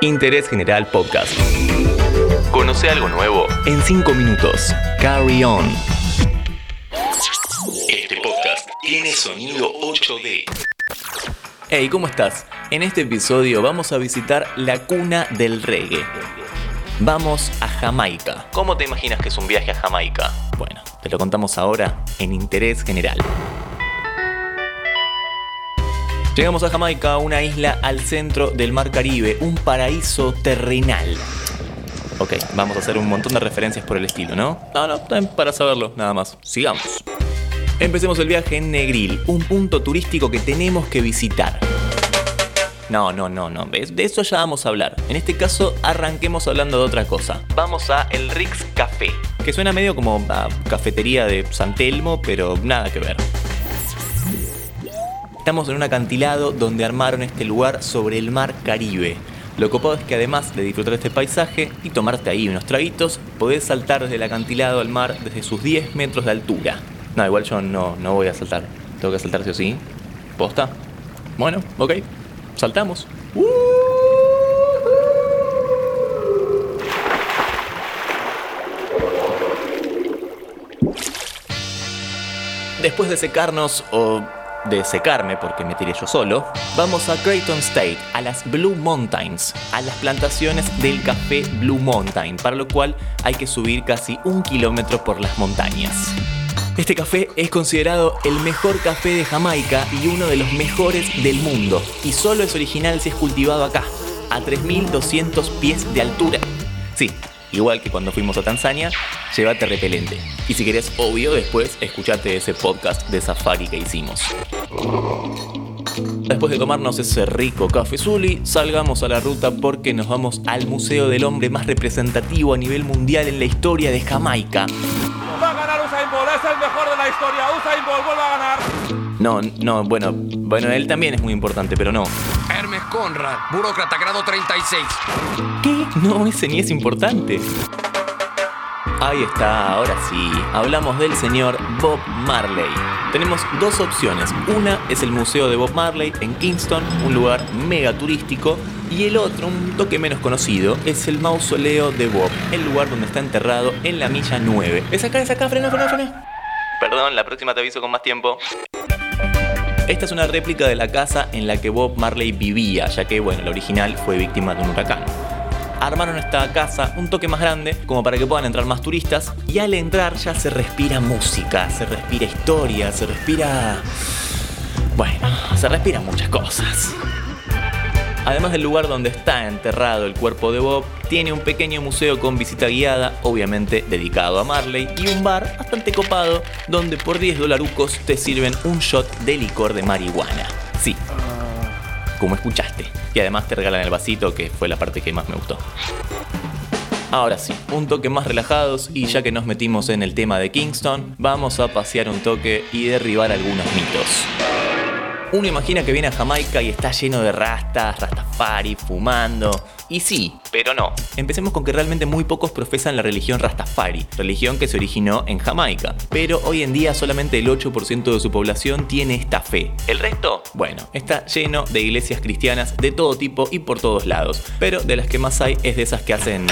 Interés General Podcast. Conoce algo nuevo en 5 minutos. Carry on. Este podcast tiene sonido 8D. Hey, ¿cómo estás? En este episodio vamos a visitar la cuna del reggae. Vamos a Jamaica. ¿Cómo te imaginas que es un viaje a Jamaica? Bueno, te lo contamos ahora en Interés General. Llegamos a Jamaica, una isla al centro del Mar Caribe, un paraíso terrenal. Ok, vamos a hacer un montón de referencias por el estilo, ¿no? No, no, para saberlo, nada más. Sigamos. Empecemos el viaje en Negril, un punto turístico que tenemos que visitar. No, no, no, no. De eso ya vamos a hablar. En este caso, arranquemos hablando de otra cosa. Vamos a el Rix Café, que suena medio como cafetería de San Telmo, pero nada que ver. Estamos en un acantilado donde armaron este lugar sobre el mar Caribe. Lo copado es que además de disfrutar este paisaje y tomarte ahí unos traguitos, podés saltar desde el acantilado al mar desde sus 10 metros de altura. No, igual yo no, no voy a saltar. Tengo que saltar sí o sí. ¿Posta? Bueno, ok. Saltamos. Después de secarnos o de secarme porque me tiré yo solo, vamos a Creighton State, a las Blue Mountains, a las plantaciones del café Blue Mountain, para lo cual hay que subir casi un kilómetro por las montañas. Este café es considerado el mejor café de Jamaica y uno de los mejores del mundo, y solo es original si es cultivado acá, a 3.200 pies de altura. Sí, igual que cuando fuimos a Tanzania, llévate repelente. Y si querés, obvio, después escuchate ese podcast de safari que hicimos. Después de tomarnos ese rico café Zuli, salgamos a la ruta porque nos vamos al Museo del Hombre más representativo a nivel mundial en la historia de Jamaica. Va a ganar Usain Bolt, es el mejor de la historia. Usain Bolt vuelve a ganar. No, no, bueno, bueno, él también es muy importante, pero no. Conrad, burócrata grado 36. ¿Qué? No, ese ni es importante. Ahí está, ahora sí. Hablamos del señor Bob Marley. Tenemos dos opciones. Una es el Museo de Bob Marley en Kingston, un lugar mega turístico. Y el otro, un toque menos conocido, es el Mausoleo de Bob, el lugar donde está enterrado en la milla 9. Es acá, es acá, frena, frena, frena. Perdón, la próxima te aviso con más tiempo. Esta es una réplica de la casa en la que Bob Marley vivía, ya que, bueno, la original fue víctima de un huracán armaron esta casa un toque más grande como para que puedan entrar más turistas y al entrar ya se respira música, se respira historia, se respira... Bueno, se respiran muchas cosas. Además del lugar donde está enterrado el cuerpo de Bob, tiene un pequeño museo con visita guiada, obviamente dedicado a Marley, y un bar bastante copado donde por 10 dolarucos te sirven un shot de licor de marihuana. Sí, como escuchaste. Y además te regalan el vasito, que fue la parte que más me gustó. Ahora sí, un toque más relajados y ya que nos metimos en el tema de Kingston, vamos a pasear un toque y derribar algunos mitos. Uno imagina que viene a Jamaica y está lleno de rastas, rastafari, fumando. Y sí, pero no. Empecemos con que realmente muy pocos profesan la religión rastafari, religión que se originó en Jamaica. Pero hoy en día solamente el 8% de su población tiene esta fe. ¿El resto? Bueno, está lleno de iglesias cristianas de todo tipo y por todos lados. Pero de las que más hay es de esas que hacen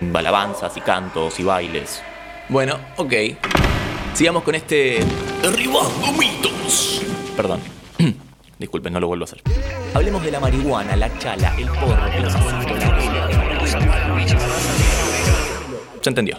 balabanzas y cantos y bailes. Bueno, ok. Sigamos con este... Derribando mitos. Perdón. Disculpen, no lo vuelvo a hacer. Hablemos de la marihuana, la chala, el porro, el asesino, la Se entendió.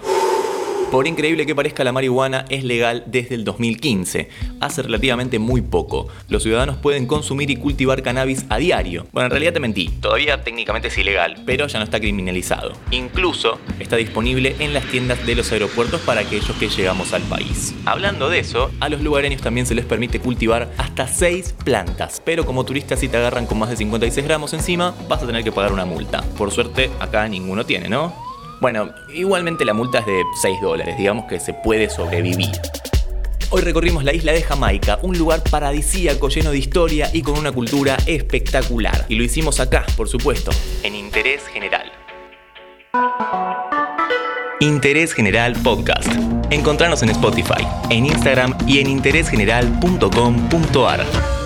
Por increíble que parezca, la marihuana es legal desde el 2015, hace relativamente muy poco. Los ciudadanos pueden consumir y cultivar cannabis a diario. Bueno, en realidad te mentí, todavía técnicamente es ilegal, pero ya no está criminalizado. Incluso está disponible en las tiendas de los aeropuertos para aquellos que llegamos al país. Hablando de eso, a los lugareños también se les permite cultivar hasta 6 plantas, pero como turistas si te agarran con más de 56 gramos encima, vas a tener que pagar una multa. Por suerte, acá ninguno tiene, ¿no? Bueno, igualmente la multa es de 6 dólares, digamos que se puede sobrevivir. Hoy recorrimos la isla de Jamaica, un lugar paradisíaco lleno de historia y con una cultura espectacular. Y lo hicimos acá, por supuesto, en Interés General. Interés General Podcast. Encontrarnos en Spotify, en Instagram y en interésgeneral.com.ar.